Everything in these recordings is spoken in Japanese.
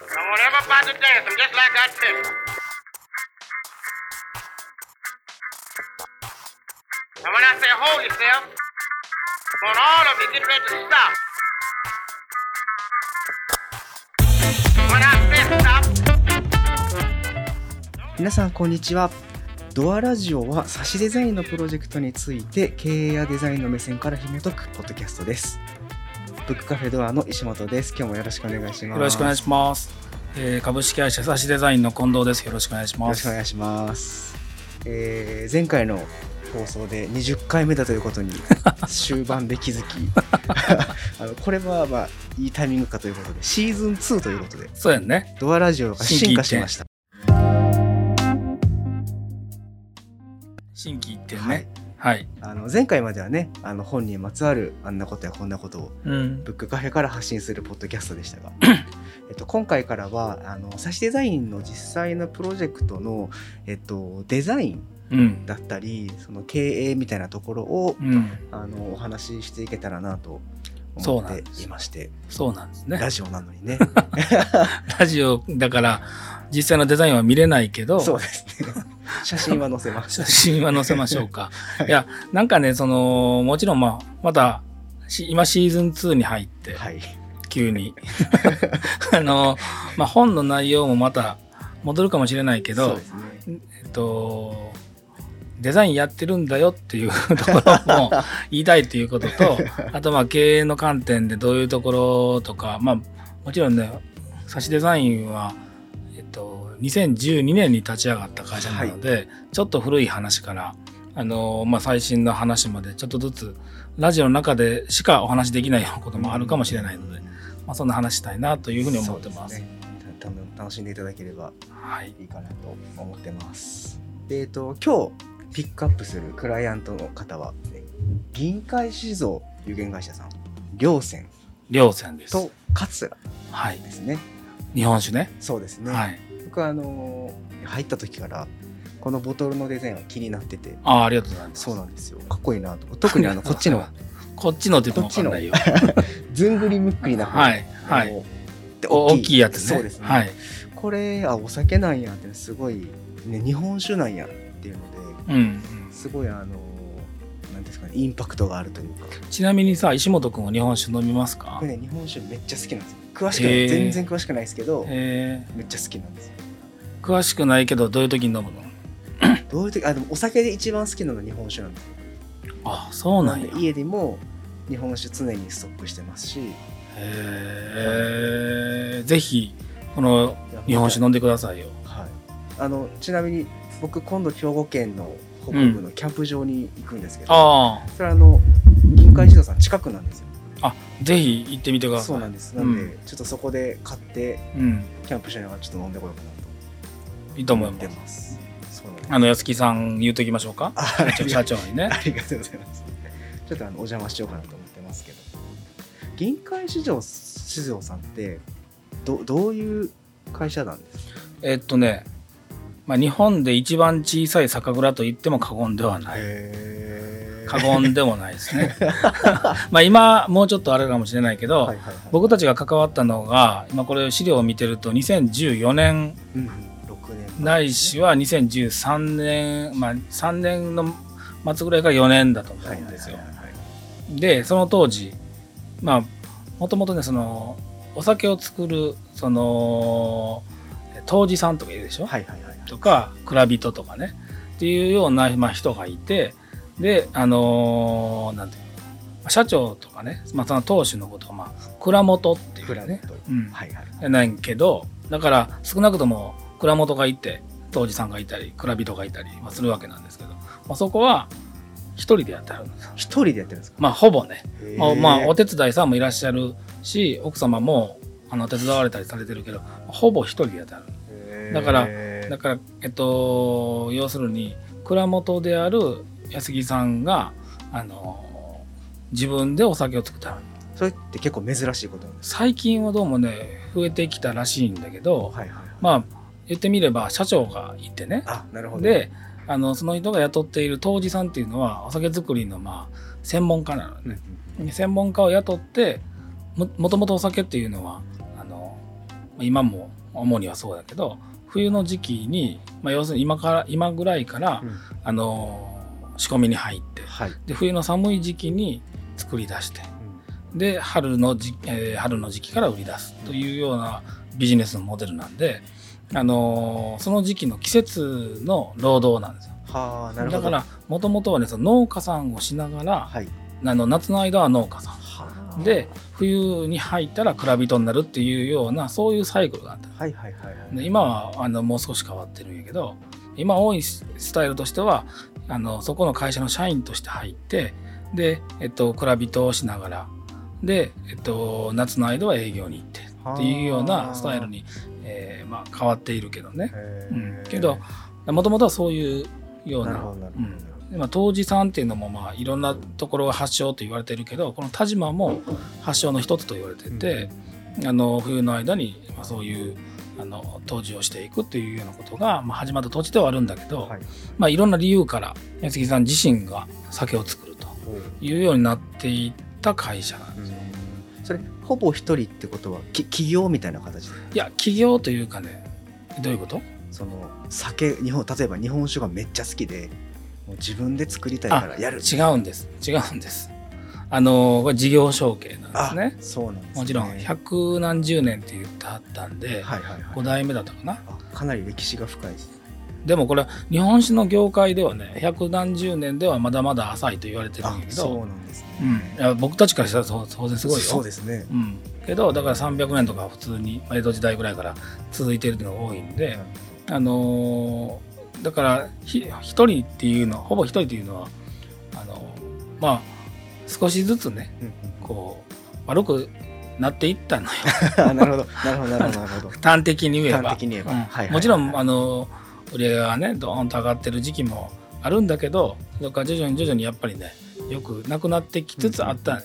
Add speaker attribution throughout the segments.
Speaker 1: I want everybody to dance. I'm just like I tell you. And when I say hold yourself, I want all of you get ready to stop. When I say stop,
Speaker 2: 皆さんこんにちはドアラジオは差しデザインのプロジェクトについて経営やデザインの目線から紐解くポッドキャストですブックカフェドアの石本です今日もよろしくお願いします
Speaker 3: よろしくお願いします。えー株式会社サシデザインの近藤です。よろしくお願いし
Speaker 2: よ
Speaker 3: ます。
Speaker 2: ろしくお願いします、えー前回の放送で20回目だということに 終盤で気づき あのこれはまあいいタイミングかということでシーズン2ということで
Speaker 3: そうやんね。
Speaker 2: ドアラジオが進化しました
Speaker 3: 新規一点ね。はい。
Speaker 2: あの前回まではねあの本にまつわるあんなことやこんなことを
Speaker 3: うん。
Speaker 2: ブックカフェから発信するポッドキャストでしたが、えっと、今回からはあのサシデザインの実際のプロジェクトの、えっと、デザイン
Speaker 3: うん。
Speaker 2: だったりその経営みたいなところを、
Speaker 3: うん。
Speaker 2: あのお話ししていけたらなと思っていまして
Speaker 3: そうなんですね
Speaker 2: ラ。ジオなのにね
Speaker 3: ラジオだから実際のデザインは見れないけど、
Speaker 2: そうですね 写真は載せます
Speaker 3: 写真は載せましょうか。いや、なんかね、その、もちろんまあ、また、し今シーズン2に入って、
Speaker 2: はい
Speaker 3: 急に。あの、まあ本の内容もまた戻るかもしれないけど
Speaker 2: ね
Speaker 3: えっと、デザインやってるんだよっていう ところも言いたいっていうことと、あとまあ経営の観点でどういうところとか、まあもちろんね、サシデザインは、えっと、2012年に立ち上がった会社なので、ちょっと古い話から、あの、まあ最新の話までちょっとずつ、ラジオの中でしかお話できないようなこともあるかもしれないので、まあそんな話したいなというふうに思ってます。
Speaker 2: すねた多分楽しんでいただければ
Speaker 3: はい。
Speaker 2: いいかなと思ってます。でえっと、今日ピックアップするクライアントの方は、ね、銀海酒造有限会社さん、両船
Speaker 3: 両線です。
Speaker 2: と桂
Speaker 3: はい。
Speaker 2: ですね。
Speaker 3: 日本酒ね。
Speaker 2: そうですね。
Speaker 3: はい。
Speaker 2: 僕はあのー入った時からこのボトルのデザインは気になってて、
Speaker 3: ああ、ありがとうございます。
Speaker 2: そうなんですよ。かっこいいなと。特にあの こっちの
Speaker 3: こっちのって言ってもわかんないよ。
Speaker 2: ずんぐりむっくりな方
Speaker 3: はい。はい。大きいやつね。
Speaker 2: そうですね。
Speaker 3: はい。
Speaker 2: これあお酒なんやってすごいね日本酒なんやっていうので。
Speaker 3: うんうん。
Speaker 2: すごいあのなんですかねインパクトがあるというか
Speaker 3: ちなみにさ、石本君は日本酒飲みますか？
Speaker 2: これね日本酒めっちゃ好きなんですよ詳しく全然詳しくないですけど
Speaker 3: え
Speaker 2: めっちゃ好きなんですよ
Speaker 3: ー、詳しくないけど、どういう時に飲むの？
Speaker 2: どういう時？あでもお酒で一番好きなのは日本酒なんで
Speaker 3: あ、そうなんや。
Speaker 2: で家でも日本酒常にストックしてますし。
Speaker 3: えー、ぜひ、この日本酒飲んでくださいよ。
Speaker 2: はい。あのちなみに僕今度兵庫県の北部のキャンプ場に行くんですけど、
Speaker 3: あ
Speaker 2: それはあの銀海自動さん近くなんですよ。
Speaker 3: あ、あ、ぜひ行ってみてください。
Speaker 2: そうなんです。なんで、
Speaker 3: うん。
Speaker 2: ちょっとそこで買って
Speaker 3: うん。
Speaker 2: キャンプしながらちょっと飲んでこようかな。と
Speaker 3: いいと思います。あの、安木さん言うときましょうか？
Speaker 2: あ
Speaker 3: 社長にね。
Speaker 2: ありがとうございます。ちょっとあのお邪魔しようかなと思ってますけど。銀海市場市場さんってどどういう会社なんですか？
Speaker 3: えっとね、まあ、日本で一番小さい酒蔵と言っても過言ではない。
Speaker 2: へ
Speaker 3: 過言でもないですね。まあ今もうちょっとあれかもしれないけど。僕たちが関わったのが今これ資料を見てると2014年
Speaker 2: うん
Speaker 3: ないしは2013年まあ3年の末ぐらいから4年だと思うんですよ。でその当時まあもともとねそのお酒を作るその杜氏さんとかいるでしょ、
Speaker 2: はいはいはい
Speaker 3: とか蔵人とかね。っていうような、まあ、人がいてであのーなんていうの？社長とかね、まあ、その当主のことを、まあ、蔵元っていうね。うん。
Speaker 2: はいはい。
Speaker 3: やないけどだから少なくとも蔵元がいて当時さんがいたり蔵人がいたりまあするわけなんですけど、まあ、そこは一人でやってはるんですよ
Speaker 2: 一人でやってるんですか？
Speaker 3: まあほぼね、まあ、まあお手伝いさんもいらっしゃるし奥様もあの手伝われたりされてるけどほぼ一人でやってはるだからだからえっと要するに蔵元である安木さんがあの自分でお酒を作った
Speaker 2: それって結構珍しいことなんです
Speaker 3: 最近はどうもね増えてきたらしいんだけど
Speaker 2: か。はいはい。
Speaker 3: まあ言ってみれば社長がいてね。
Speaker 2: あなるほど。
Speaker 3: であのその人が雇っている杜氏さんっていうのはお酒作りのまあ専門家なのね。専門家を雇ってももともとお酒っていうのはあの今も主にはそうだけど冬の時期に、まあ、要するに今から今ぐらいから、
Speaker 2: うん。
Speaker 3: あの仕込みに入って
Speaker 2: はい。
Speaker 3: で冬の寒い時期に作り出してで春の時、えー春の時期から売り出すというようなビジネスのモデルなんで、あのその時期の季節の労働なんですよ
Speaker 2: はあ、なるほど。
Speaker 3: だからもともとはねその農家さんをしながら、
Speaker 2: はい。
Speaker 3: あの夏の間は農家さ
Speaker 2: はあ
Speaker 3: んで冬に入ったら蔵人になるっていうようなそういうサイクルがあった
Speaker 2: はいはいはいはい。
Speaker 3: で今はあのもう少し変わってるんやけど今多いスタイルとしてはあのそこの会社の社員として入ってで、えっと、蔵人をしながらで、えっと、夏の間は営業に行ってっていうようなスタイルに、えーまあ、変わっているけどね。
Speaker 2: へ
Speaker 3: う
Speaker 2: ー
Speaker 3: ん。けどもともとはそういうような
Speaker 2: な
Speaker 3: まあ、当時さんっていうのもまあいろんなところが発祥と言われてるけどこの田島も発祥の一つと言われてて、あの冬の間にまあそういうあの杜氏をしていくっていうようなことが、まあ、始まった土地ではあるんだけど、
Speaker 2: はい。
Speaker 3: まあ、いろんな理由から安木さん自身が酒を作るというようになっていった会社なんですよ。
Speaker 2: それほぼ一人ってことはき企業みたいな形で。
Speaker 3: いや企業というかねどういうこと？
Speaker 2: その酒日本例えば日本酒がめっちゃ好きでもう自分で作りたいからやる。
Speaker 3: 違うんです。違うんです。あのこれ事業承継なんですね。
Speaker 2: そうなんです、ね、
Speaker 3: もちろん百何十年って言ってはったんで、
Speaker 2: はいはいはい。
Speaker 3: 5代目だったかな。
Speaker 2: あかなり歴史が深いです。
Speaker 3: でもこれ日本酒の業界ではね百何十年ではまだまだ浅いと言われてるん
Speaker 2: あ
Speaker 3: やけ
Speaker 2: そう
Speaker 3: ど、
Speaker 2: なんですね、
Speaker 3: うん、いや僕たちからしたら当然すごいよ。
Speaker 2: そうですね。
Speaker 3: うん、けどだから300年とか普通に江戸時代ぐらいから続いてるのが多いんで、あのーだからひ一人っていうのはほぼ一人っていうのはあのまあ少しずつね
Speaker 2: うんうん。
Speaker 3: こう悪くなっていったのよ。
Speaker 2: あなるほど。なるほどなるほど
Speaker 3: 端的に言えば。
Speaker 2: はい
Speaker 3: もちろんあの売り上げがねドーンと上がってる時期もあるんだけどそれから徐々に徐々にやっぱりねよくなくなってきつつあった。っ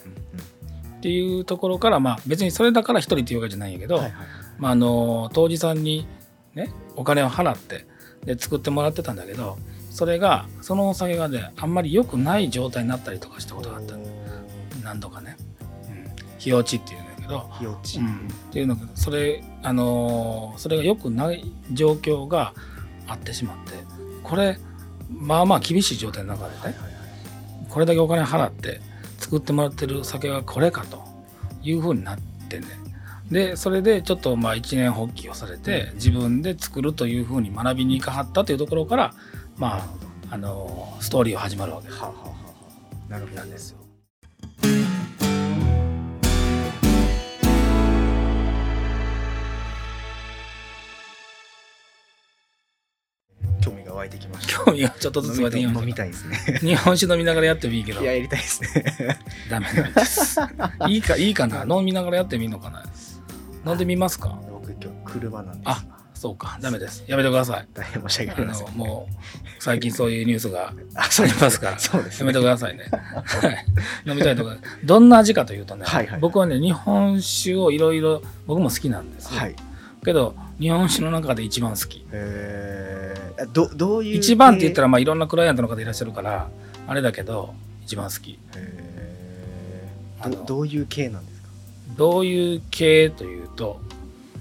Speaker 3: ていうところからまあ別にそれだから一人っていうわけじゃないんやけど、
Speaker 2: うんはいはい。
Speaker 3: まあ、あの当時さんにねお金を払ってで作ってもらってたんだけどそれがそのお酒がねあんまり良くない状態になったりとかしたことがあった。の何度かね、うん、日落ちっていうんだけど、
Speaker 2: 日落ち、
Speaker 3: うん、っていうのがそれあのーそれが良くない状況があってしまってこれまあまあ厳しい状態の中でね、
Speaker 2: はいはいはい
Speaker 3: これだけお金払って作ってもらってる酒がこれかというふうになってね。でそれでちょっとまあ一年発起をされて自分で作るというふうに学びに行かはったというところからまああのストーリーは始まるわけ
Speaker 2: はあはあはあはあ。なるほど
Speaker 3: なんですよ。
Speaker 2: が湧いてきました。
Speaker 3: 興味がちょっとずつ湧いてきま
Speaker 2: 飲み
Speaker 3: した
Speaker 2: たいですね。
Speaker 3: 日本酒飲みながらやってもいいけど
Speaker 2: いややりたいですね。
Speaker 3: ダメなんです。いいかいいかな。飲みながらやってみるのかな。飲んでみますか？
Speaker 2: 僕今日車なんです。
Speaker 3: あそうか。ダメです。やめてください。
Speaker 2: 大変申し訳
Speaker 3: あ
Speaker 2: ありません。
Speaker 3: のもう最近そういうニュースが
Speaker 2: あ
Speaker 3: ありますから。
Speaker 2: そうです
Speaker 3: やめてくださいね。はい。飲みたいとか、どんな味かというとね、
Speaker 2: はいはい。
Speaker 3: 僕はね、日本酒をいろいろ、僕も好きなんですよ。
Speaker 2: はい
Speaker 3: けど、日本酒の中で一番好き。
Speaker 2: えー、どどういう
Speaker 3: 一番って言った
Speaker 2: ら
Speaker 3: ら、まあ、いろんなクライアントの方いらっしゃるから、あれだけど、一番好き。
Speaker 2: え
Speaker 3: あの
Speaker 2: ー、どどういう系なんですか？
Speaker 3: どういう系というと、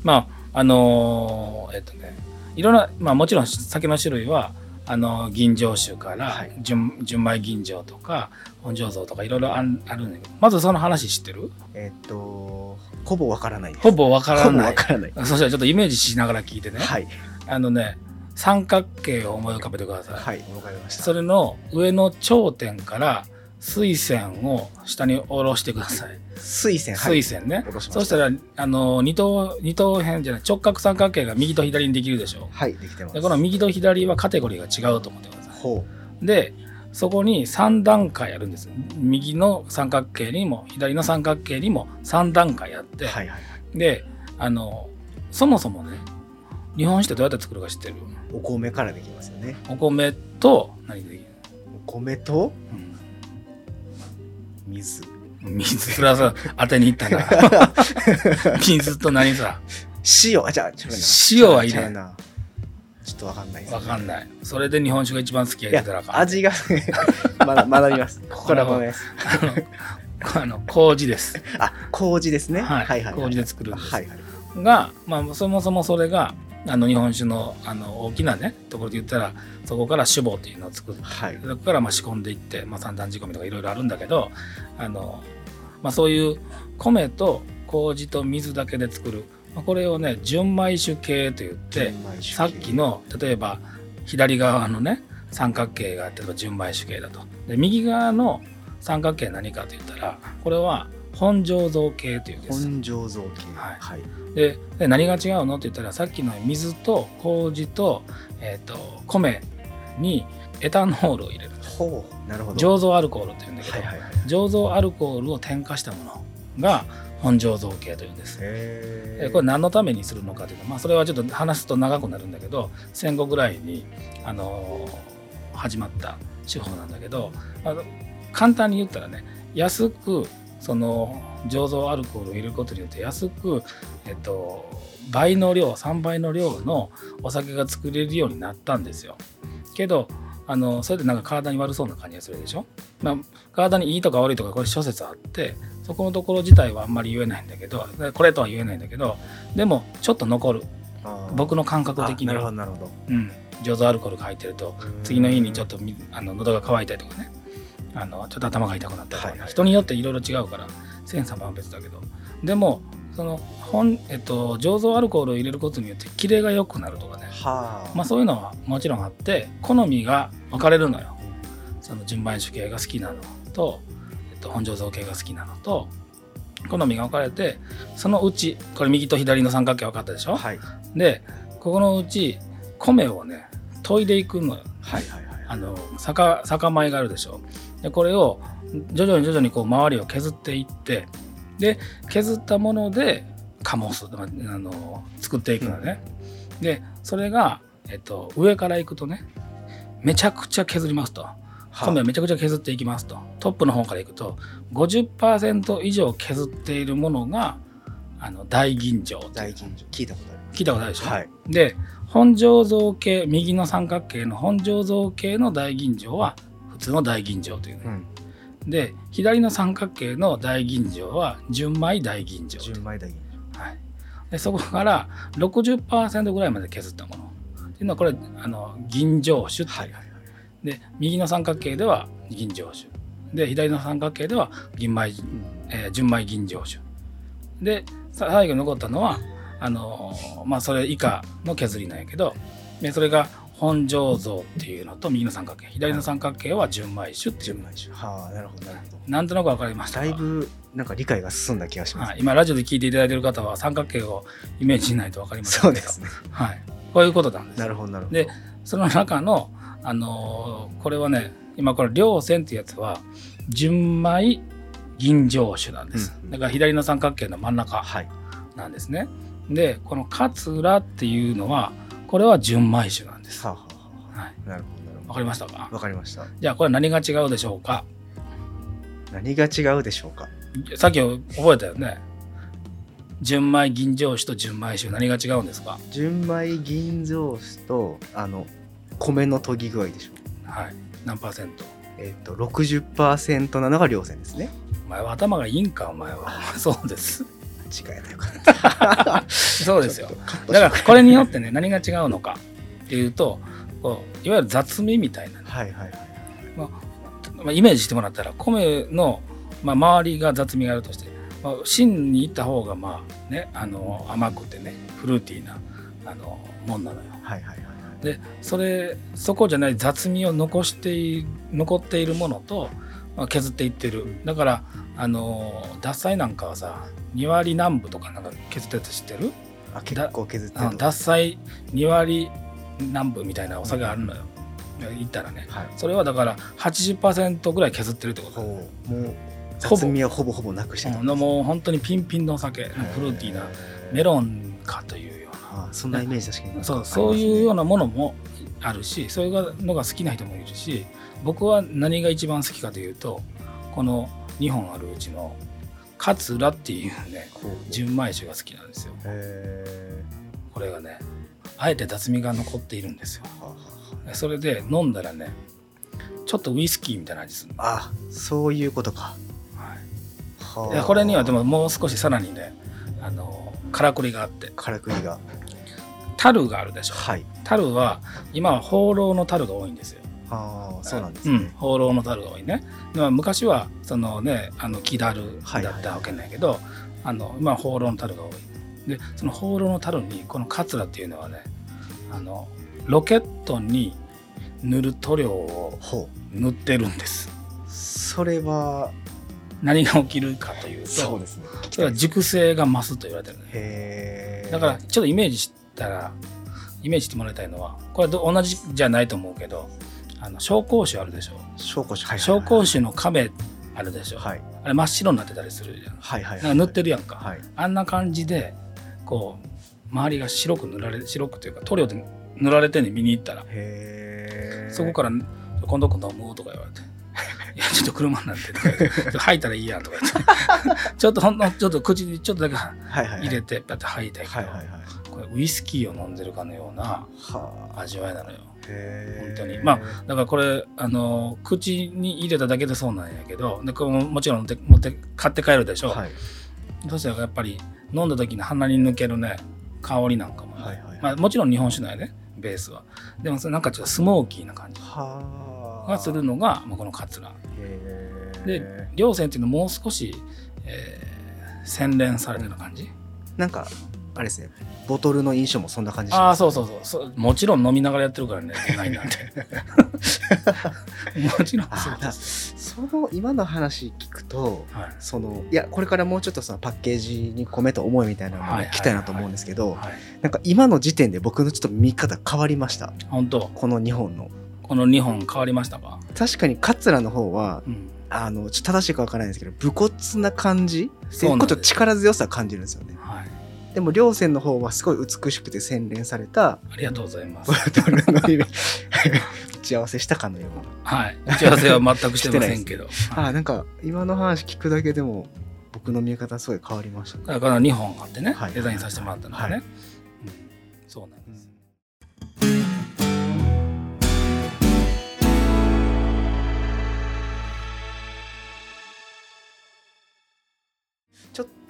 Speaker 3: まあ、あのーえっとね、いろんな、まあ、もちろん酒の種類は、あの吟醸酒から、
Speaker 2: はい。
Speaker 3: 純純米吟醸とか本醸造とかいろいろあるんだけどまずその話知ってる？
Speaker 2: えーっとほぼわからない
Speaker 3: ほぼわから
Speaker 2: ほぼ
Speaker 3: ない
Speaker 2: わからない。
Speaker 3: そしたらちょっとイメージしながら聞いてね、
Speaker 2: はい。
Speaker 3: あのね三角形を思い浮かべてください、
Speaker 2: はいわかりました。
Speaker 3: それの上の頂点から水線を下に下ろしてください、
Speaker 2: 水線はい
Speaker 3: 水線ね。
Speaker 2: 下ろした。
Speaker 3: そしたらあの二等二等辺じゃない直角三角形が右と左にできるでしょ。
Speaker 2: はいできてます。
Speaker 3: でこの右と左はカテゴリーが違うと思ってくださ
Speaker 2: ほ
Speaker 3: いでそこに3段階あるんです。右の三角形にも左の三角形にも3段階あって、
Speaker 2: うはいはい。
Speaker 3: であのそもそもね日本酒ってどうやって作るか知ってる？
Speaker 2: お米からできますよね。
Speaker 3: お米と何でできる、
Speaker 2: お米と
Speaker 3: うん。
Speaker 2: 水
Speaker 3: 水プラス当てに行ったな 水と何さ？
Speaker 2: 塩。あじゃあ
Speaker 3: 塩は入れん
Speaker 2: ちょっとわかんない。です
Speaker 3: わかんない。それで日本酒が一番好きやってたらあかん
Speaker 2: 味が まだ学びます。ここから学びます
Speaker 3: あのあの麹です。
Speaker 2: あ麹ですね。
Speaker 3: はい。
Speaker 2: はいはい
Speaker 3: 麹で作るんです。
Speaker 2: はいはい。
Speaker 3: が、まあ、そもそもそれがあの日本酒のあの大きなねところで言ったらそこから酒母っていうのを作って
Speaker 2: はい。
Speaker 3: そこからまあ仕込んでいって、まあ、三段仕込みとかいろいろあるんだけどあの、まあ、そういう米と麹と水だけで作る、まあ、これをね純米酒系と言ってさっきの例えば左側のね三角形が例えば純米酒系だと。で右側の三角形は何かと言ったらこれは本醸造系というんです。
Speaker 2: 本醸造系。
Speaker 3: はい。
Speaker 2: はい。
Speaker 3: でで何が違うのって言ったらさっきの水と麹と,、えー、と米にエタノールを入れる
Speaker 2: ほうなるほど
Speaker 3: 醸造アルコールっていうんだけど、
Speaker 2: はいはいはい
Speaker 3: 醸造アルコールを添加したものが本醸造系というんです。えこれ何のためにするのかというと、まあ、それはちょっと話すと長くなるんだけど戦後ぐらいに、あのー始まった手法なんだけどあの簡単に言ったらね安くその醸造アルコールを入れることによって安く、えっと、倍の量3倍の量のお酒が作れるようになったんですよ。けどあのそれでなんか体に悪そうな感じがするでしょ、まあ、体にいいとか悪いとかこれ諸説あってそこのところ自体はあんまり言えないんだけどこれとは言えないんだけどでもちょっと残る。僕の感覚的に
Speaker 2: あなるほ
Speaker 3: は、
Speaker 2: どなるほど。
Speaker 3: うん、醸造アルコールが入ってると次の日にちょっとみあの喉が渇いたりとかね。あのちょっと頭が痛くなったりとかね、
Speaker 2: はいはい。
Speaker 3: 人によっていろいろ違うからセンサーは別だけど。でもその本、えっと、醸造アルコールを入れることによってキレが良くなるとかね。
Speaker 2: はあ。
Speaker 3: まあそういうのはもちろんあって好みが分かれるのよ。その純米酒系が好きなのと、えっと、本醸造系が好きなのと好みが分かれてそのうちこれ右と左の三角形分かったでしょ、
Speaker 2: はい。
Speaker 3: でここのうち米をね研いでいくのよ。
Speaker 2: はいはいはい。
Speaker 3: あの酒酒米があるでしょ？でこれを徐々に徐々にこう周りを削っていってで削ったもので醸すまああの作っていくのね、でそれが、えっと、上からいくとねめちゃくちゃ削りますと。
Speaker 2: は
Speaker 3: 米をめちゃくちゃ削っていきますと。トップの方からいくと50%以上削っているものがあの大吟醸
Speaker 2: 大吟醸。聞いたことあります。
Speaker 3: 聞いたことあるでしょ、
Speaker 2: はい。
Speaker 3: で本醸造系右の三角形の本醸造系の大吟醸は普通の大吟醸というね、
Speaker 2: うん
Speaker 3: で左の三角形の大吟醸は純米大吟醸。
Speaker 2: 純米大吟
Speaker 3: はい、でそこから60%ぐらいまで削ったもの。っていうのはこれあの吟醸酒
Speaker 2: はいはいはい。
Speaker 3: で右の三角形では吟醸酒。で左の三角形では銀米、えー純米吟醸酒。でさ最後に残ったのはあのーまあそれ以下の削りなんやけどでそれが本醸造っていうのと右の三角形左の三角形は純米酒っていう。
Speaker 2: 純米酒はあなるほどなるほど。
Speaker 3: なんとなく分かりました。か
Speaker 2: だいぶなんか理解が進んだ気がします、
Speaker 3: はい、今ラジオで聞いていただいている方は三角形をイメージしないと分かりませんけど。
Speaker 2: そうですね。
Speaker 3: はい、こういうことなんです。
Speaker 2: なるほどなるほど。
Speaker 3: でその中の、あのーこれはね今これ両線っていうやつは純米吟醸酒なんです、
Speaker 2: うん。
Speaker 3: だから左の三角形の真ん中
Speaker 2: はい。
Speaker 3: なんですね。でこの桂っていうのはこれは純米酒なんです、
Speaker 2: はあはあは
Speaker 3: はい、
Speaker 2: あなるほどなるほ
Speaker 3: わかりましたか？
Speaker 2: どわかりました。
Speaker 3: じゃあこれ何が違うでしょうか？
Speaker 2: 何が違うでしょうか？
Speaker 3: さっき覚えたよね？純米吟醸酒と純米酒。何が違うんですか？
Speaker 2: 純米吟醸酒とあの米の研ぎ具合でしょう。
Speaker 3: はい。何パーセント？
Speaker 2: えっ、と60%なのが両線ですね。
Speaker 3: お前は頭がいいんかお前は。そうです。
Speaker 2: 違えたよ。
Speaker 3: そうですよ。だからこれによってね何が違うのかっていうとこういわゆる雑味みたいな。ね、
Speaker 2: はいはいはい。
Speaker 3: まあ、イメージしてもらったら米の、まあ、周りが雑味があるとして、まあ、芯に行った方がまあねあの甘くてねフルーティーなあのもんなのよ。
Speaker 2: はいはいはい
Speaker 3: でそれそこじゃない雑味を残してい残っているものと、まあ、削っていってる。だからあの脱菜なんかはさ2割南部とかなんか削ったやつ知ってる？
Speaker 2: あ結構削ってる。
Speaker 3: うん脱菜2割南部みたいなお酒あるのよ、言ったらね。
Speaker 2: はい。
Speaker 3: それはだから80%ぐらい削ってるってこと。
Speaker 2: もう
Speaker 3: ほぼ。
Speaker 2: 雑味はほぼほぼなくしてた
Speaker 3: うん。もう本当にピンピンのお酒フルーティーなメロンかというよう
Speaker 2: あそんなイメージ確かに
Speaker 3: なそうそういうよう
Speaker 2: な
Speaker 3: なものもあるしそういうのが好きな人もいるし僕は何が一番好きかというとこの2本あるうちの桂っていうね純米酒が好きなんですよ。
Speaker 2: へ
Speaker 3: これがねあえて雑味が残っているんですよ。それで飲んだらねちょっとウイスキーみたいな味するの、
Speaker 2: ああそういうことか。
Speaker 3: はい。
Speaker 2: は
Speaker 3: これにはでももう少しさらにねあのからくりがあって。
Speaker 2: からくりが。
Speaker 3: 樽があるでしょ。
Speaker 2: はい。
Speaker 3: 樽は今は放浪の樽が多いんですよ。
Speaker 2: ああそうなんですね、
Speaker 3: うん、放浪の樽が多いね。まあ昔はそのねあの木樽
Speaker 2: はい
Speaker 3: だったわけなんやけど、あの今は放浪の樽が多い。でその放浪の樽にこのカツラっていうのはねあのロケットに塗る塗料を
Speaker 2: ほ
Speaker 3: 塗ってるんです。
Speaker 2: うそれは
Speaker 3: 何が起きるかというと
Speaker 2: そうですね
Speaker 3: それは熟成が増すと言われてるね。
Speaker 2: へえ
Speaker 3: だからちょっとイメージしたらイメージしてもらいたいのはこれど同じじゃないと思うけどあの紹興酒あるでしょ。
Speaker 2: 紹興酒はい
Speaker 3: 紹興酒の亀あるでしょ。
Speaker 2: はい
Speaker 3: あれ真っ白になってたりするじゃん。
Speaker 2: はいはい
Speaker 3: なんか塗ってるやんか。
Speaker 2: はい
Speaker 3: あんな感じで、こう、周りが白く塗られ、白くというか、塗料で塗られてんねん見に行ったら。そこから、今度今度飲むとか言われて。いや、ちょっと車なんてとか言って、吐いたらいいやんとか言って。ちょっとほんの、ちょっと口にちょっとだけ入れて、パッて吐いたけど、
Speaker 2: はい
Speaker 3: これウイスキーを飲んでるかのような
Speaker 2: はあ
Speaker 3: 味わいなのよ。本当にまだからこれ、あの、口に入れただけでそうなんやけど、でこれももちろん持って持って買って帰るでしょ。
Speaker 2: はい
Speaker 3: そしたらやっぱり飲んだ時に鼻に抜けるね香りなんかもね、
Speaker 2: はいはいはい。
Speaker 3: まあ、もちろん日本酒なんやねベースは。でもそれなんかちょっとスモーキーな感じ。
Speaker 2: はあ。
Speaker 3: がするのが、まあ、このカツラ。で稜線っていうのもう少し、えー洗練されたような感じ、
Speaker 2: なんかあれですねボトルの印象もそんな感じし
Speaker 3: ああ
Speaker 2: ます
Speaker 3: そうそうそう。そうもちろん飲みながらやってるからね。ないなんて。もちろん。
Speaker 2: あ
Speaker 3: そう
Speaker 2: ーだその今の話聞くと
Speaker 3: はい。
Speaker 2: そのいやこれからもうちょっとそのパッケージに込めた思いみたいなのを
Speaker 3: はいはい
Speaker 2: 聞きたいなと思うんですけど
Speaker 3: はい。
Speaker 2: なんか今の時点で僕のちょっと見方変わりました？
Speaker 3: 本当。
Speaker 2: この日本の。
Speaker 3: この2本変わりましたか、
Speaker 2: 確かに桂の方は
Speaker 3: うん、
Speaker 2: あのちょっと正しいかわからないんですけど武骨な感じ？で
Speaker 3: そうなんです
Speaker 2: ちょっと力強さを感じるんですよね。
Speaker 3: はい
Speaker 2: でも稜線の方はすごい美しくて洗練された
Speaker 3: ありがとうございます。
Speaker 2: 打ち合わせしたかのような。
Speaker 3: はい。打ち合わせは全くしてませんけど。
Speaker 2: あーなんか今の話聞くだけでも僕の見え方すごい変わりましたね。
Speaker 3: だからこの2本あってね、
Speaker 2: はい。
Speaker 3: デザインさせてもらったのがね、
Speaker 2: はい。
Speaker 3: うん。そうなんです、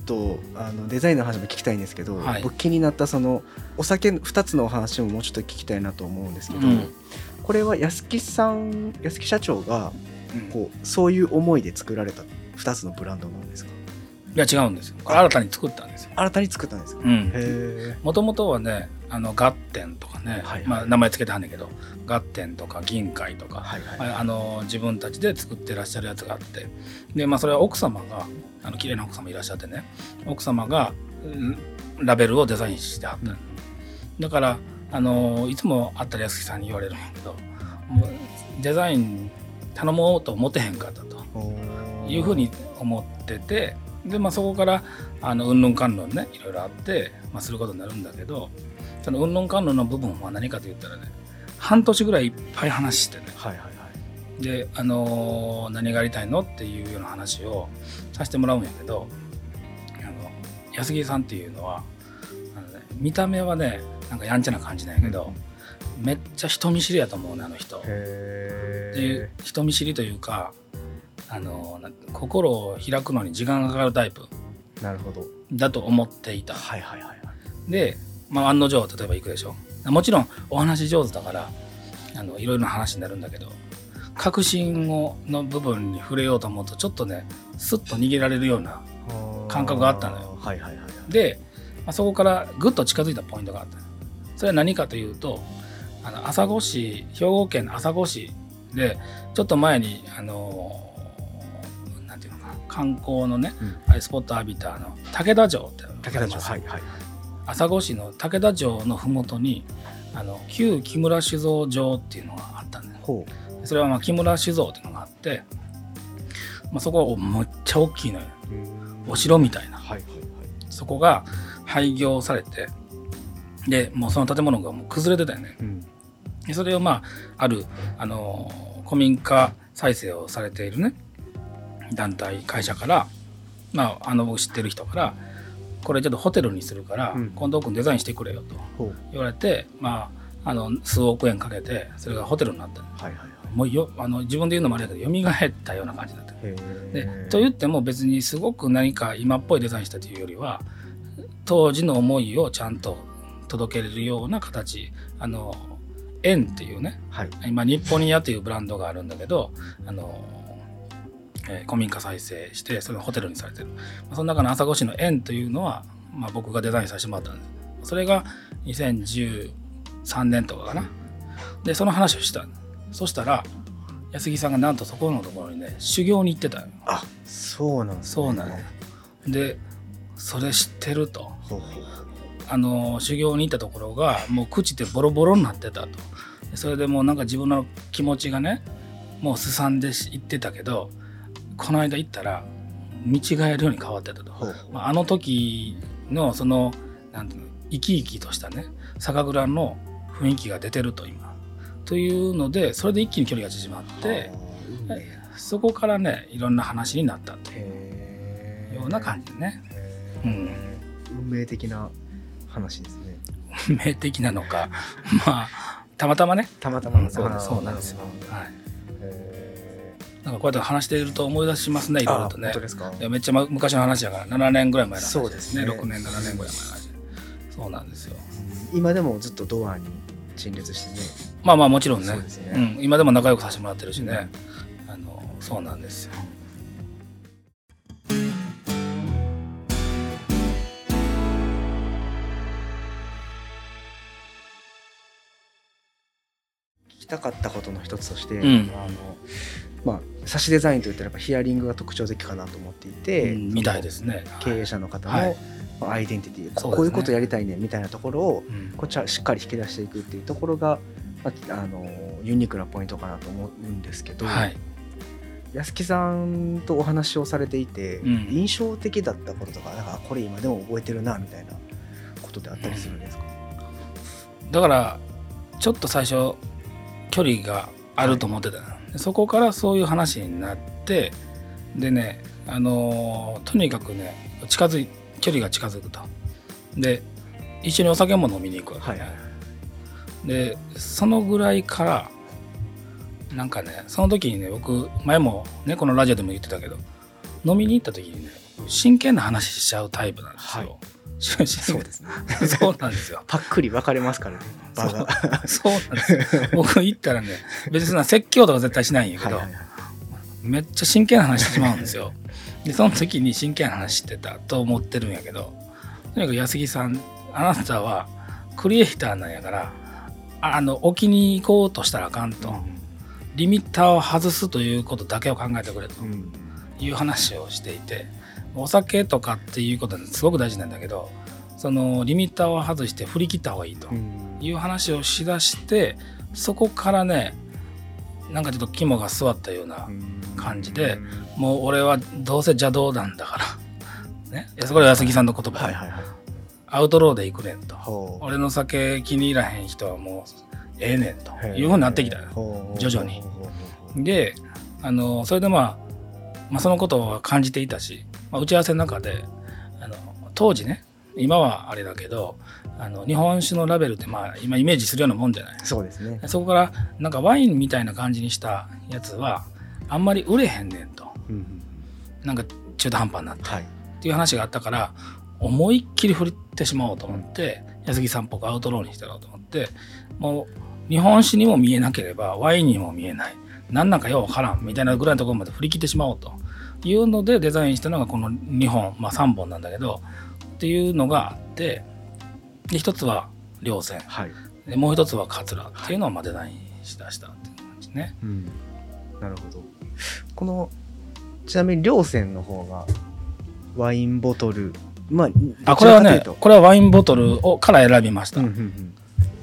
Speaker 2: とあのデザインの話も聞きたいんですけど、
Speaker 3: はい。
Speaker 2: 僕気になったそのお酒2つのお話ももうちょっと聞きたいなと思うんですけど、
Speaker 3: うん。
Speaker 2: これは安木さん安木社長が
Speaker 3: うん。
Speaker 2: こうそういう思いで作られた2つのブランドなんですか？
Speaker 3: いや違うんですよ。これ新たに作ったんですよ。
Speaker 2: 新たに作ったんですか、へ
Speaker 3: うん。
Speaker 2: え
Speaker 3: もともとはねあのガッテンとかね、
Speaker 2: はいはい。
Speaker 3: まあ、名前つけてはんねんけどガッテンとか銀海とか、
Speaker 2: はいはい。
Speaker 3: ああの自分たちで作ってらっしゃるやつがあってでまあそれは奥様があの綺麗な奥様いらっしゃってね奥様がうんラベルをデザインしてはった、だからあのいつもあったら安木さんに言われるんやけどもうデザイン頼もうと思ってへんかったというふうに思っててで、まあ、そこからあのうんぬんかんぬんねいろいろあって、まあ、することになるんだけどそのうんぬんかんぬんの部分は何かと言ったらね半年ぐらいいっぱい話してね。
Speaker 2: はいはいはい。
Speaker 3: で、あのー何がやりたいのっていうような話をさせてもらうんやけどあの安木さんっていうのはあの、ね、見た目はねなんかやんちゃな感じなんやけど、めっちゃ人見知りやと思うねあの人。
Speaker 2: へ
Speaker 3: で人見知りというかあのな心を開くのに時間がかかるタイプ。
Speaker 2: えなるほど。
Speaker 3: だと思っていた。
Speaker 2: はいはいはいはい。
Speaker 3: で、まあ、案の定例えば行くでしょ。もちろんお話上手だからあのいろいろな話になるんだけど確信をの部分に触れようと思うとちょっとねスッと逃げられるような感覚があったのよ。
Speaker 2: はいはいはいはい。
Speaker 3: で、まあ、そこからぐっと近づいたポイントがあったそれは何かというとあの朝来市兵庫県の朝来市でちょっと前にあの観光のね、
Speaker 2: うん。
Speaker 3: スポット浴びたあの武田城って
Speaker 2: 武田城
Speaker 3: はい
Speaker 2: はい。はい
Speaker 3: 朝来市の武田城の麓にあの旧木村酒造城っていうのがあったんだよ。
Speaker 2: ほ
Speaker 3: それはまあ木村酒造っていうのがあって、まあ、そこはむっちゃ大きいのよ。
Speaker 2: う
Speaker 3: お城みたいな。
Speaker 2: はいはいはい。
Speaker 3: そこが廃業されてでもうその建物がもう崩れてたよね。
Speaker 2: うん。
Speaker 3: でそれをまああるあの古民家再生をされているね団体会社からまああの僕知ってる人からこれちょっとホテルにするから、
Speaker 2: うん。
Speaker 3: 近藤君デザインしてくれよと言われてまああの数億円かけてそれがホテルになった。
Speaker 2: はいはいはい。
Speaker 3: もうよ。あの自分で言うのもあれだけど蘇ったような感じだった。
Speaker 2: へ
Speaker 3: で
Speaker 2: え
Speaker 3: と言っても別にすごく何か今っぽいデザインしたというよりは当時の思いをちゃんと届けれるような形あの円っていうね
Speaker 2: はい。
Speaker 3: 今日本屋というブランドがあるんだけどあの、えー古民家再生してそれをホテルにされてる。その中の朝来市の円というのは、まあ、僕がデザインさせてもらったんです。それが2013年とかかな。でその話をした。そしたら安木さんがなんとそこのところにね修行に行ってたよ。
Speaker 2: あ、そうなんですね。
Speaker 3: そうなんだよでそれ知ってると。あの修行に行ったところがもう口ってボロボロになってたと。それでもうなんか自分の気持ちがねもうすさんでいってたけどこの間行ったら見違えるように変わってたと、まあ、あの時のそのなんていうの生き生きとしたね酒蔵の雰囲気が出てると今。というのでそれで一気に距離が縮まってそこからねいろんな話になったというような感じでねうん。
Speaker 2: 運命的な話ですね。
Speaker 3: 運命的なのか。まあたまたまね。
Speaker 2: たまたま
Speaker 3: そうなんですよ。はい。
Speaker 2: へ
Speaker 3: なんかこうやって話していると思い出しますね、いろいろとねめっちゃま昔の話だから、7年ぐらい前の話
Speaker 2: そうですね
Speaker 3: 6年、7年ぐらい前の話。そうなんですよ。
Speaker 2: 今でもずっとドアに陳列してね。
Speaker 3: まあまあもちろんね。
Speaker 2: ね
Speaker 3: うん、今でも仲良くさせてもらってるしね。あの、そうなんですよ。
Speaker 2: 聞きたかったことの一つとして、
Speaker 3: うん
Speaker 2: あのまあ差しデザインといったらやっぱヒアリングが特徴的かなと思っていて、
Speaker 3: うんみたいですね。
Speaker 2: 経営者の方
Speaker 3: はい。
Speaker 2: のまあアイデンティティ、
Speaker 3: そうですね。
Speaker 2: こういうことやりたいねみたいなところを
Speaker 3: うん。
Speaker 2: こっちはしっかり引き出していくっていうところが、まあ、あのユニークなポイントかなと思うんですけど、
Speaker 3: はい。
Speaker 2: 安木さんとお話をされていて、
Speaker 3: うん。
Speaker 2: 印象的だったこととかなんかこれ今でも覚えてるなみたいなことであったりするんですか、
Speaker 3: だから、ちょっと最初、距離があると思ってた、でそこからそういう話になってでねあのーとにかくね近づい距離が近づくと。で一緒にお酒も飲みに行くわけね、でそのぐらいからなんかねその時にね僕前もねこのラジオでも言ってたけど飲みに行った時にね真剣な話しちゃうタイプなんですよ、真
Speaker 2: そうですね。
Speaker 3: そうなんですよ。
Speaker 2: パックリ分かれますからね。場が。
Speaker 3: そうなんですよ。僕行ったらね別にそんな説教とか絶対しないんやけど、
Speaker 2: はいはいはい。
Speaker 3: めっちゃ真剣な話してしまうんですよ。でその時に真剣な話してたと思ってるんやけどとにかく安木さんあなたはクリエイターなんやからあの置きに行こうとしたらあかんと、リミッターを外すということだけを考えてくれと
Speaker 2: うんうん。
Speaker 3: いう話をしていてお酒とかっていうことはすごく大事なんだけどそのリミッターを外して振り切った方がいいと
Speaker 2: うん。
Speaker 3: いう話をしだしてそこからねなんかちょっと肝が据わったような感じでもう俺はどうせ邪道なんだからね。そこは安木さんの言葉、
Speaker 2: はいはいはい。
Speaker 3: アウトローで行くねんと。俺の酒気に入らへん人はもうええねんというふうになってきた。徐々に。であのそれでまあ、まあ、そのことは感じていたし、まあ、打ち合わせの中であの当時ね今はあれだけどあの日本酒のラベルってまあ今イメージするようなもんじゃない？
Speaker 2: そうですね。
Speaker 3: そこからなんかワインみたいな感じにしたやつはあんまり売れへんねんと。
Speaker 2: うんうん。
Speaker 3: なんか中途半端になって。
Speaker 2: はい。
Speaker 3: っていう話があったから思いっきり振ってしまおうと思って、安木さんっぽくアウトローにしてやろうと思ってもう日本酒にも見えなければワインにも見えない。何なんかようわからんみたいなぐらいのところまで振り切ってしまおうというのでデザインしたのがこの2本まあ3本なんだけどっていうのがあってで一つは稜線。
Speaker 2: はい。
Speaker 3: でもう一つは桂っていうのをまあデザインしだしたっていう感じね。
Speaker 2: うん。なるほど。このちなみに稜線の方がワインボトルまあ
Speaker 3: あこれはねこれはワインボトルをから選びました。
Speaker 2: うんうんうん。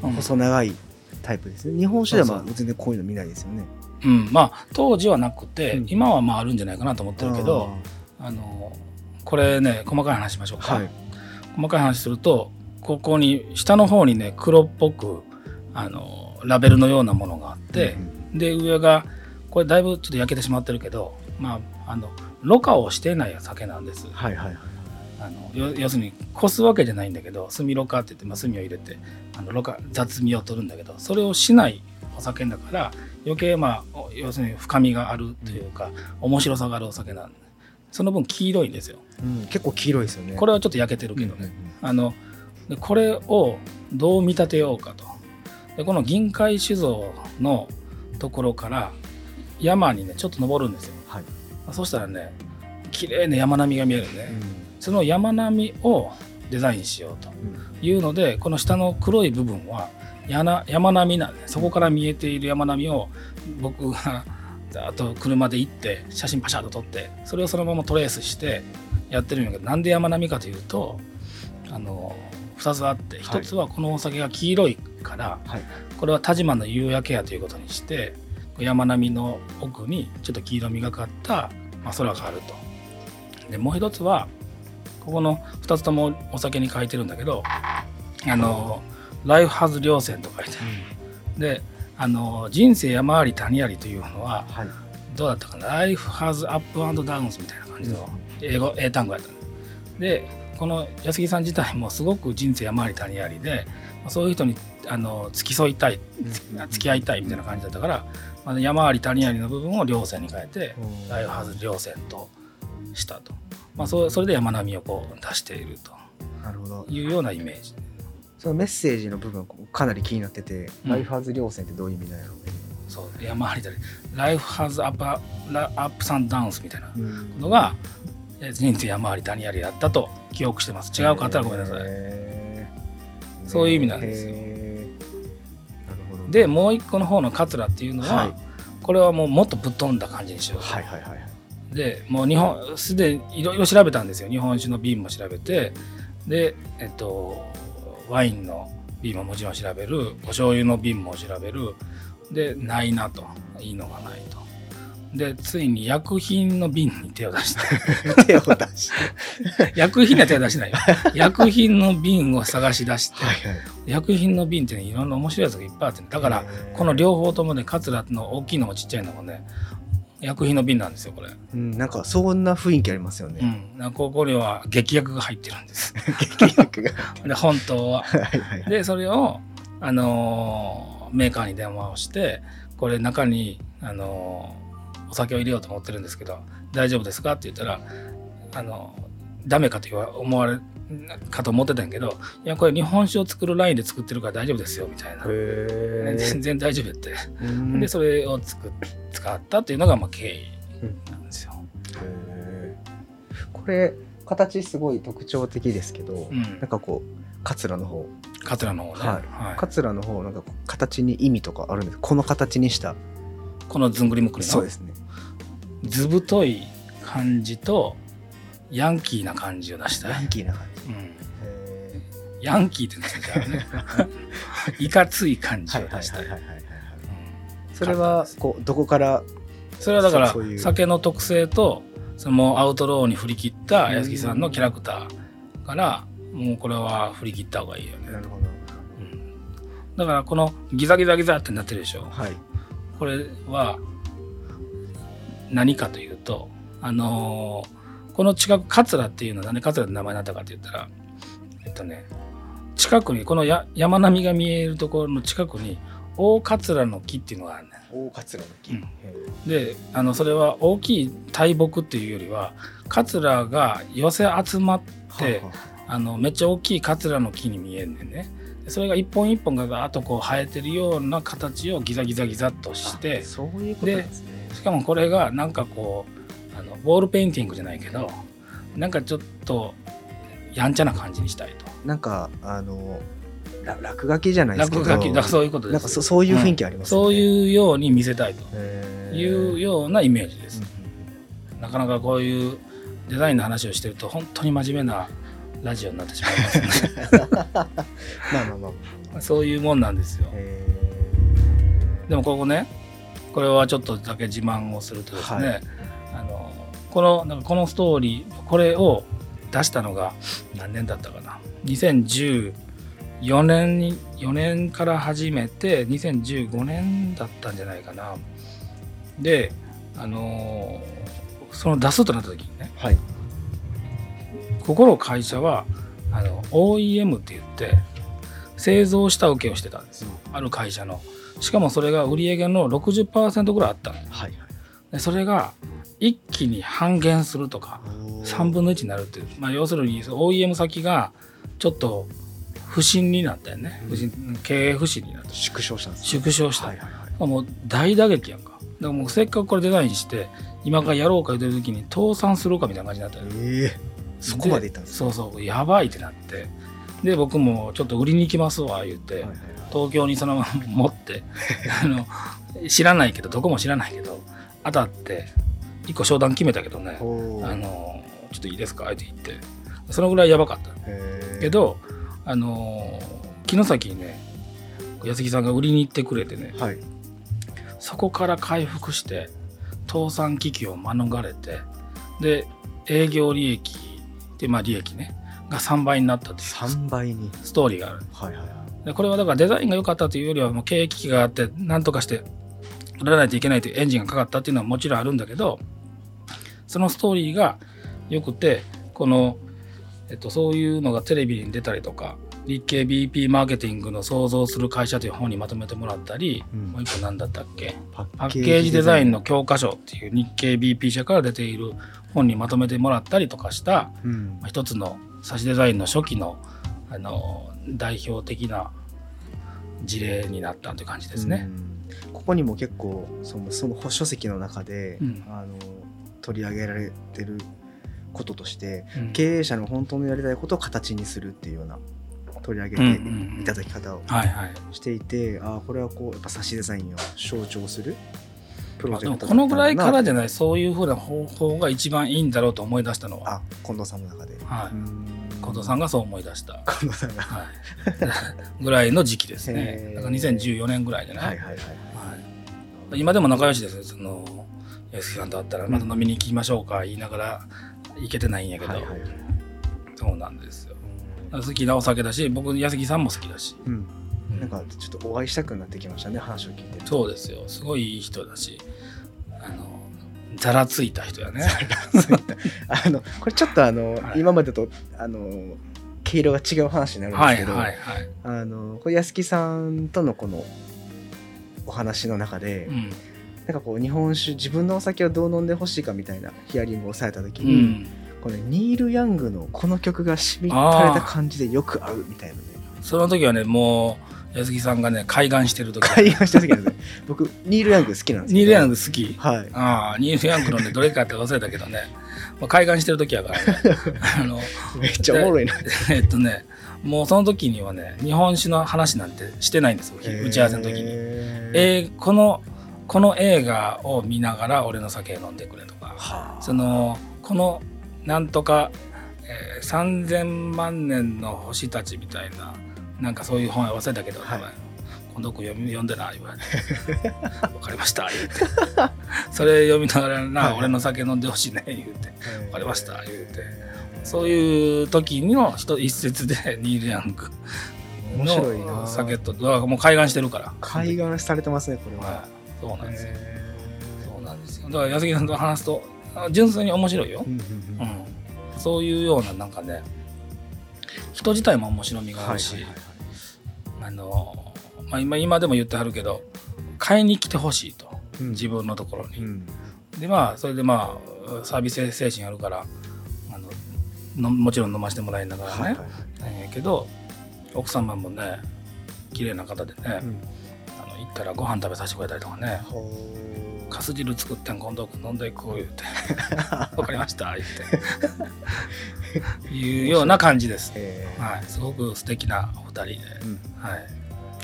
Speaker 3: うん。
Speaker 2: 細長いタイプですね。日本酒では全然こういうの見ないですよね。
Speaker 3: うん、まあ当時はなくて、
Speaker 2: うん。
Speaker 3: 今はまああるんじゃないかなと思ってるけどあのこれね細かい話しましょうか、
Speaker 2: はい。
Speaker 3: 細かい話するとここに下の方にね黒っぽくあのラベルのようなものがあって
Speaker 2: うん、
Speaker 3: で上がこれだいぶちょっと焼けてしまってるけどまああのろ過をしていない酒なんです。
Speaker 2: はいはいはい。
Speaker 3: あの要要するにこすわけじゃないんだけど炭ろ過って言って、まあ、炭を入れてあのろ過雑味を取るんだけどそれをしないお酒だから余計まあお要するに深みがあるというか、面白さがあるお酒なんその分黄色いんですよ。
Speaker 2: うん、結構黄色いですよね。
Speaker 3: これはちょっと焼けてるけどね、
Speaker 2: うんうん
Speaker 3: あのでこれをどう見立てようかと。でこの銀海酒造のところから山にねちょっと登るんですよ。
Speaker 2: はい。
Speaker 3: そしたらね綺麗な山並みが見えるね、
Speaker 2: うん。
Speaker 3: その山並みをデザインしようというのでこの下の黒い部分はやな山並みなんでそこから見えている山並みを僕がざーっと車で行って写真パシャッと撮ってそれをそのままトレースしてやってるんだけどなんで山並みかというとあの2つあって
Speaker 2: はい
Speaker 3: 1つはこのお酒が黄色いから、
Speaker 2: はい。
Speaker 3: これは田島の夕焼けやということにして山並みの奥にちょっと黄色みがかった、まあ、空があると。でもう一つはここの2つともお酒に書いてるんだけどあの「ライフハズ稜線」と書いて。ある。であの人生山あり谷ありというのは
Speaker 2: はい。
Speaker 3: どうだったかな「ライフハズアップアンドダウンス」みたいな感じの英語英単語やったの。でこの安木さん自体もすごく人生山あり谷ありでまあそういう人にあの付き添いたい付き合いたいみたいな感じだったから、まあ、山あり谷ありの部分を稜線に変えて
Speaker 2: うん。
Speaker 3: ライフハズ稜線としたと、まあ、そそれで山並みをこう出していると。いうようなイメージ
Speaker 2: そのメッセージの部分かなり気になってて、
Speaker 3: うん。
Speaker 2: ライフハズ稜線ってどういう意味なんやろ
Speaker 3: そう。山あり谷ありライフハズアップアップサンダウンスみたいな
Speaker 2: う。うん。
Speaker 3: のがえー人生山あり谷ありだったと記憶してます。違うかったらごめんなさい、
Speaker 2: へー。
Speaker 3: そういう意味なんですよ。
Speaker 2: へー。なるほど。
Speaker 3: でもう一個の方の桂っていうのは、
Speaker 2: はい。
Speaker 3: これはもうもっとぶっ飛んだ感じにしようと、
Speaker 2: はいはいはい。
Speaker 3: でもう日本すでにいろいろ調べたんですよ。日本酒の瓶も調べて。でえっとワインの瓶ももちろん調べるお醤油の瓶も調べる。でないなと。いいのがないと。でついに薬品の瓶に手を出して。
Speaker 2: 手を出して。
Speaker 3: 薬品には手を出してないよ。薬品の瓶を探し出して、
Speaker 2: はいはい。
Speaker 3: 薬品の瓶ってねいろんな面白いやつがいっぱいあってね。だからこの両方ともね桂の大きいのもちっちゃいのもね薬品の瓶なんですよこれ、
Speaker 2: うん、なんかそんな雰囲気ありますよ
Speaker 3: う
Speaker 2: ね。
Speaker 3: ん、なんかここには劇薬が入ってるんです
Speaker 2: 劇薬が。
Speaker 3: で本当は
Speaker 2: はい。
Speaker 3: でそれを、あのーメーカーに電話をしてこれ中に、あのーお酒を入れようと思ってるんですけど大丈夫ですか？って言ったらあのダメかと思われかと思ってたんやけどいやこれ日本酒を作るラインで作ってるから大丈夫ですよみたいな、
Speaker 2: へ
Speaker 3: 全然大丈夫って、
Speaker 2: ー
Speaker 3: でそれを作っ使ったっていうのがまあ経緯なんですよ。
Speaker 2: これ形すごい特徴的ですけど、
Speaker 3: うん。
Speaker 2: なんかこう桂の方。
Speaker 3: 桂の方ね、
Speaker 2: はい。
Speaker 3: はい。
Speaker 2: 桂の方なんか形に意味とかあるんです。この形にした。
Speaker 3: このずんぐりむっくりの？
Speaker 2: そうですね。
Speaker 3: 図太い感じとヤンキーな感じを出したい
Speaker 2: ヤンキーな感じ
Speaker 3: うん
Speaker 2: へ
Speaker 3: ヤンキーって言うんですよね。いかつい感
Speaker 2: ー
Speaker 3: じを出したい。
Speaker 2: それはこうどこから
Speaker 3: それはだから酒の特性とそのアウトローに振り切った安木さんのキャラクターからもうこれは振り切った方がいいよね。
Speaker 2: なるほ
Speaker 3: うんだからこのギザギザギザってなってるでしょ
Speaker 2: ど。はい
Speaker 3: これは何かというとあのーこの近く桂っていうのはなんで桂って名前になったかって言ったらえっとね近くにこのや山並みが見えるところの近くに大桂の木っていうのがあるね
Speaker 2: 大桂の木、
Speaker 3: うん。
Speaker 2: へ
Speaker 3: であのそれは大きい大木っていうよりは桂が寄せ集まっ
Speaker 2: ー
Speaker 3: て
Speaker 2: はあは
Speaker 3: あのめっちゃ大きい桂の木に見えんねんね。でそれが一本一本がガーッとこう生えてるような形をギザギザギザっと
Speaker 2: あ
Speaker 3: して
Speaker 2: そういうことですね。
Speaker 3: しかもこれがなんかこうあのボールペインティングじゃないけどなんかちょっとやんちゃな感じにしたいと。
Speaker 2: なんかあのら落書きじゃないですけど
Speaker 3: 落書きそういうことです。
Speaker 2: なんかそそういう雰囲気あります
Speaker 3: そう
Speaker 2: う
Speaker 3: いうように見せたいと。いうようなイメージです、
Speaker 2: うん
Speaker 3: なかなかこういうデザインの話をしてると本当に真面目なラジオになってしまいますね。
Speaker 2: まあまあまあ
Speaker 3: そういうもんなんですよ。
Speaker 2: へ
Speaker 3: でもここねこれはちょっとだけ自慢をするとですね、
Speaker 2: はい
Speaker 3: このなんかこのストーリーこれを出したのが何年だったかな。2014年に4年から始めて2015年だったんじゃないかな。であのその出すとなった時にね
Speaker 2: ーはい。
Speaker 3: ここの会社はあの OEM って言って製造下請けをしてたんですよ。ある会社の。しかもそれが売り上げの60%ぐらいあったの。
Speaker 2: はいはい
Speaker 3: でそれが一気に半減するとか
Speaker 2: おー。
Speaker 3: 3分の1になるっていう、まあ、要するに OEM 先がちょっと不振になったよね、
Speaker 2: うん。
Speaker 3: 経営不振になった。
Speaker 2: 縮小したんですね。
Speaker 3: 縮小した、
Speaker 2: はいはいはい。
Speaker 3: もう大打撃やんか。だからもうせっかくこれデザインして今からやろうか言ってる時に倒産するかみたいな感じになったよ。
Speaker 2: ええそこまでいったんです
Speaker 3: そうそう。やばいってなって。で僕もちょっと売りに行きますわ言って、
Speaker 2: はいはいはい。
Speaker 3: 東京にそのまま持ってあの知らないけどどこも知らないけど当たって一個商談決めたけどねあのちょっといいですか？って言って。そのぐらいやばかった。けどあの城崎にね安木さんが売りに行ってくれてね
Speaker 2: はい。
Speaker 3: そこから回復して倒産危機を免れてで営業利益でまあ利益ねが3倍になったという
Speaker 2: 3倍に。
Speaker 3: ストーリーがある。
Speaker 2: はいはいはい。
Speaker 3: でこれはだからデザインが良かったというよりはもう経営危機があって何とかして売らないといけないというエンジンがかかったっていうのはもちろんあるんだけどそのストーリーが良くてこの、えっと、そういうのがテレビに出たりとか日経 BP マーケティングの創造する会社という本にまとめてもらったり、
Speaker 2: うん。
Speaker 3: もう一個何だったっけ？
Speaker 2: パ
Speaker 3: パッケージデザインの教科書っていう日経 BP 社から出ている本にまとめてもらったりとかした
Speaker 2: うん。
Speaker 3: まあ一つの差しデザインの初期のあの代表的な事例になったという感じですね。
Speaker 2: うんここにも結構そのその書籍の中で、
Speaker 3: うん。
Speaker 2: あの取り上げられてることとして
Speaker 3: うん。
Speaker 2: 経営者の本当のやりたいことを形にするっていうような取り上げて
Speaker 3: うんうんうん。
Speaker 2: いただき方を。していて、ああこれはこうやっぱ差しデザインを象徴するプロジェクト
Speaker 3: このぐらいからじゃ
Speaker 2: ない
Speaker 3: そういうふうな方法が一番いいんだろうと思い出したのは、
Speaker 2: あ近藤さんの中で、
Speaker 3: はい。
Speaker 2: うん。
Speaker 3: 近藤さんがそう思い出した、
Speaker 2: 近藤さんが。
Speaker 3: はい、ぐらいの時期です
Speaker 2: へ
Speaker 3: ね。
Speaker 2: ー。
Speaker 3: だから2014年ぐらいじゃない、
Speaker 2: はい？はいはい
Speaker 3: はい今でも仲良しですよ。その安木さんと会ったらまた飲みに行きましょうか言いながら行けてないんやけど、
Speaker 2: はいはいはい。
Speaker 3: そうなんですよ。好きなお酒だし僕安木さんも好きだし、
Speaker 2: うん。
Speaker 3: うん。
Speaker 2: なんかちょっとお会いしたくなってきましたね話を聞いて。
Speaker 3: そうですよ。すごいいい人だしあのざらついた人やね。
Speaker 2: あのこれちょっとあの、
Speaker 3: はい。
Speaker 2: 今までとあの毛色が違う話になるんですけど、
Speaker 3: はいはいはい、
Speaker 2: あのこれ安木さんとのこのお話の中で、
Speaker 3: うん。
Speaker 2: なんかこう日本酒自分のお酒をどう飲んでほしいかみたいなヒアリングをされた時
Speaker 3: う
Speaker 2: に、
Speaker 3: ん、
Speaker 2: このニール・ヤングのこの曲がしみったれた感じでよく合うみたいなね。
Speaker 3: その時はねもう安木さんがね開眼してる時。
Speaker 2: 会話した時なんで僕ニール・ヤング好きなんです
Speaker 3: ニール・ヤン
Speaker 2: グ
Speaker 3: グ好き。
Speaker 2: はい。
Speaker 3: ああニール・ヤングのねどれかって忘れたけどね、まあ、開眼してる時やからね。あの
Speaker 2: めっちゃおもろいな。
Speaker 3: えっとねもうその時にはね日本酒の話なんてしてないんですよ打ち合わせの時に。
Speaker 2: え
Speaker 3: えーこのこの映画を見ながら俺の酒飲んでくれとか。
Speaker 2: はあ。
Speaker 3: そのこのなんとか、えー3000万年の星たちみたいななんかそういう本忘れたけど、
Speaker 2: はい。
Speaker 3: 今度読み読んでな言わ。れて「分かりました」言うて。それ読みながらな、俺の酒飲んでほしいね言うて。
Speaker 2: 分
Speaker 3: かりました言うてそういう時の一一節で ニール・ヤング
Speaker 2: 面白いな。
Speaker 3: の酒とだからもう開眼してるから。
Speaker 2: 海岸されてますねこれは。
Speaker 3: はい。そうなんですよ。
Speaker 2: へ
Speaker 3: そうなんですよ。だから安木さんと話すとあ純粋に面白いよ。
Speaker 2: ー、うんうん
Speaker 3: う
Speaker 2: うん
Speaker 3: ん、そういうようななんかね人自体も面白みがあるし、
Speaker 2: はいはいはい。
Speaker 3: あのまあ、今今でも言ってはるけど買いに来てほしいと。
Speaker 2: うん。
Speaker 3: 自分のところに、
Speaker 2: うん。
Speaker 3: でまあそれでまあサービス精神あるからのもちろん飲ませてもらいながらね、
Speaker 2: はいはい。
Speaker 3: けど奥様もね綺麗な方でね、
Speaker 2: うん。
Speaker 3: あの行ったらご飯食べさせてくれたりとかね。かす汁作ってん今度飲んでいこう言うて「わかりました」言って。いうような感じです、
Speaker 2: えー。
Speaker 3: はい、すごく素敵なお二人で、
Speaker 2: うん。
Speaker 3: はい。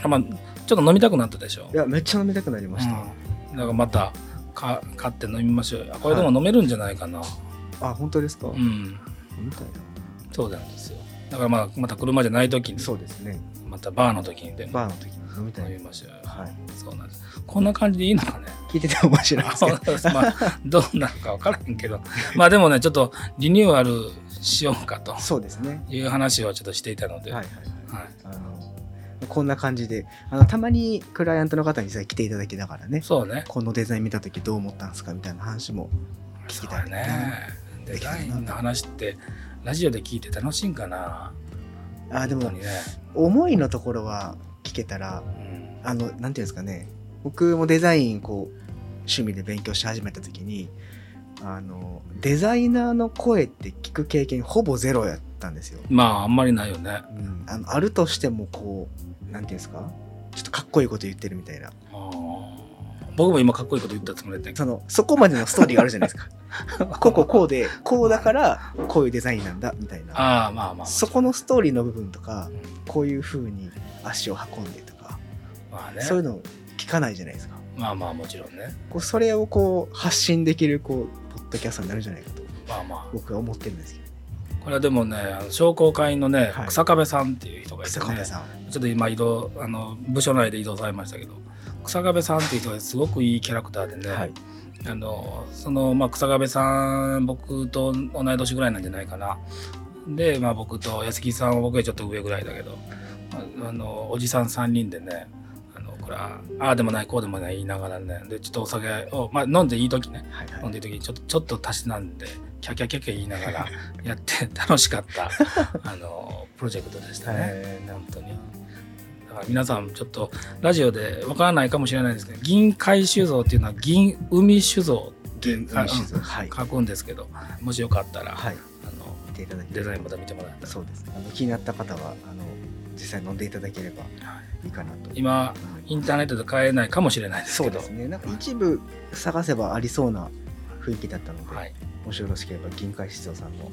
Speaker 3: あまあ、ちょっと飲みたくなったでしょ？
Speaker 2: いやめっちゃ飲みたくなりました、
Speaker 3: うん、だからまたか買って飲みましょうよ。これでも飲めるんじゃないかな、
Speaker 2: あ本当ですか、
Speaker 3: うん。
Speaker 2: 飲みたい
Speaker 3: そうなんですよだからまあまた車じゃない時に
Speaker 2: なそうですね。
Speaker 3: またバーの時にでも
Speaker 2: バーの時に。飲みたい
Speaker 3: 飲みましょうよ、
Speaker 2: はい
Speaker 3: そうなんです。こんな感じでいいのかね。
Speaker 2: 聞いてて面白い。ですけど
Speaker 3: まあ、どうなるか分からへんけど、まあでもね、ちょっとリニューアルしようかと。
Speaker 2: そうですね。
Speaker 3: いう話をちょっとしていたので、
Speaker 2: は
Speaker 3: はいい
Speaker 2: はい。はい。あのこんな感じであのたまにクライアントの方にさ来ていただきながらね。
Speaker 3: そうね。
Speaker 2: このデザイン見た時どう思ったんですかみたいな話も聞きたい
Speaker 3: ね。デザインの話って、ラジオで聞いて楽しいんかな？
Speaker 2: あでも
Speaker 3: ね。
Speaker 2: 思いのところは聞けたら
Speaker 3: うん。
Speaker 2: あのなんていうんですかね。僕もデザインこう趣味で勉強し始めた時にあのデザイナーの声って聞く経験ほぼゼロやったんですよ。
Speaker 3: まああんまりないよね。
Speaker 2: うん、あのあるとしてもこうなんていうんですか？ちょっとかっこいいこと言ってるみたいな。
Speaker 3: あー僕も今かっこいいこと言ったつもりだったけ
Speaker 2: そのそこまでのストーリーがあるじゃないですか。こうこうこうでこうだからこういうデザインなんだみたいな。
Speaker 3: ああまあまあ。
Speaker 2: そこのストーリーの部分とか
Speaker 3: うん。
Speaker 2: こういう風に足を運んでとか、
Speaker 3: まあね。
Speaker 2: そういうの聞かないじゃないですか。
Speaker 3: まあまあもちろんね。
Speaker 2: こうそれをこう発信できるこうポッドキャストになるんじゃないかと。
Speaker 3: まあまあ。
Speaker 2: 僕は思ってるんですけど。
Speaker 3: これはでもね商工会のね、
Speaker 2: はい。
Speaker 3: 草壁さんっていう人がいてね。
Speaker 2: 草壁さん。
Speaker 3: ちょっと今移動あの部署内で移動されましたけど草壁さんっていう人がすごくいいキャラクターでね、
Speaker 2: はい。
Speaker 3: あのその、まあ、草壁さん僕と同い年ぐらいなんじゃないかな。で、まあ、僕と安木さんは僕よりちょっと上ぐらいだけど。ああのおじさん3人でねあのこれはああでもないこうでもない言いながらねでちょっとお酒を、まあ、飲んでいい時ね。
Speaker 2: はいはい。
Speaker 3: 飲んでいい時にちょっとちょっとたしなんでキャキャキャキャ言いながらやって楽しかった あのプロジェクトでしたね。
Speaker 2: えー。
Speaker 3: 本当に。だから皆さんちょっとラジオでわからないかもしれないですけど銀海酒造っていうのは銀海酒造って
Speaker 2: 銀海酒造
Speaker 3: うん。
Speaker 2: はい。
Speaker 3: 書くんですけどもしよかったら、
Speaker 2: はい。
Speaker 3: あの
Speaker 2: 見ていただけ
Speaker 3: デザインまた見てもらったら。
Speaker 2: そうですあの気になった方はあの実際飲んでいただければ
Speaker 3: はい。
Speaker 2: いいかなと。
Speaker 3: 今インターネットで買えないかもしれないです
Speaker 2: そ
Speaker 3: けど。
Speaker 2: うですね。なんか一部探せばありそうな雰囲気だったので、
Speaker 3: はい、
Speaker 2: もしよろしければ銀海酒造さんの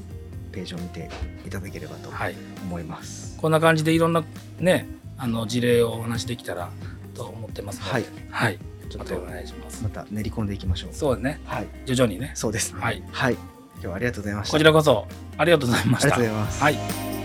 Speaker 2: ページを見ていただければと
Speaker 3: はい、
Speaker 2: 思います。
Speaker 3: こんな感じでいろんなねあの事例をお話しできたらと思ってますので、
Speaker 2: はい、
Speaker 3: はい、
Speaker 2: ちょっと
Speaker 3: お願いします。
Speaker 2: また練り込んでいきましょう。
Speaker 3: そうですね
Speaker 2: はい、
Speaker 3: 徐々にね
Speaker 2: そうですね。
Speaker 3: はい
Speaker 2: はい、今日はありがとうございました。
Speaker 3: こちらこそありがとうございました
Speaker 2: ありがとうございます。
Speaker 3: はい